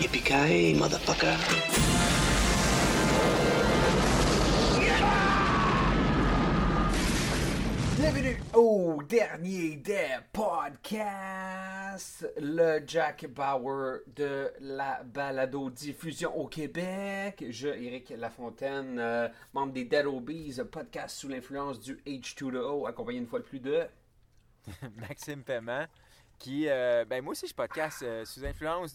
Yippee-ki-yay, motherfucker. Bienvenue au dernier des podcasts, le Jack Bauer de la balado diffusion au Québec. Je, Éric Lafontaine, euh, membre des Dead Obies, podcast sous l'influence du H2O, accompagné une fois de plus de... Maxime Paiement, qui, euh, ben moi aussi je podcast euh, sous influence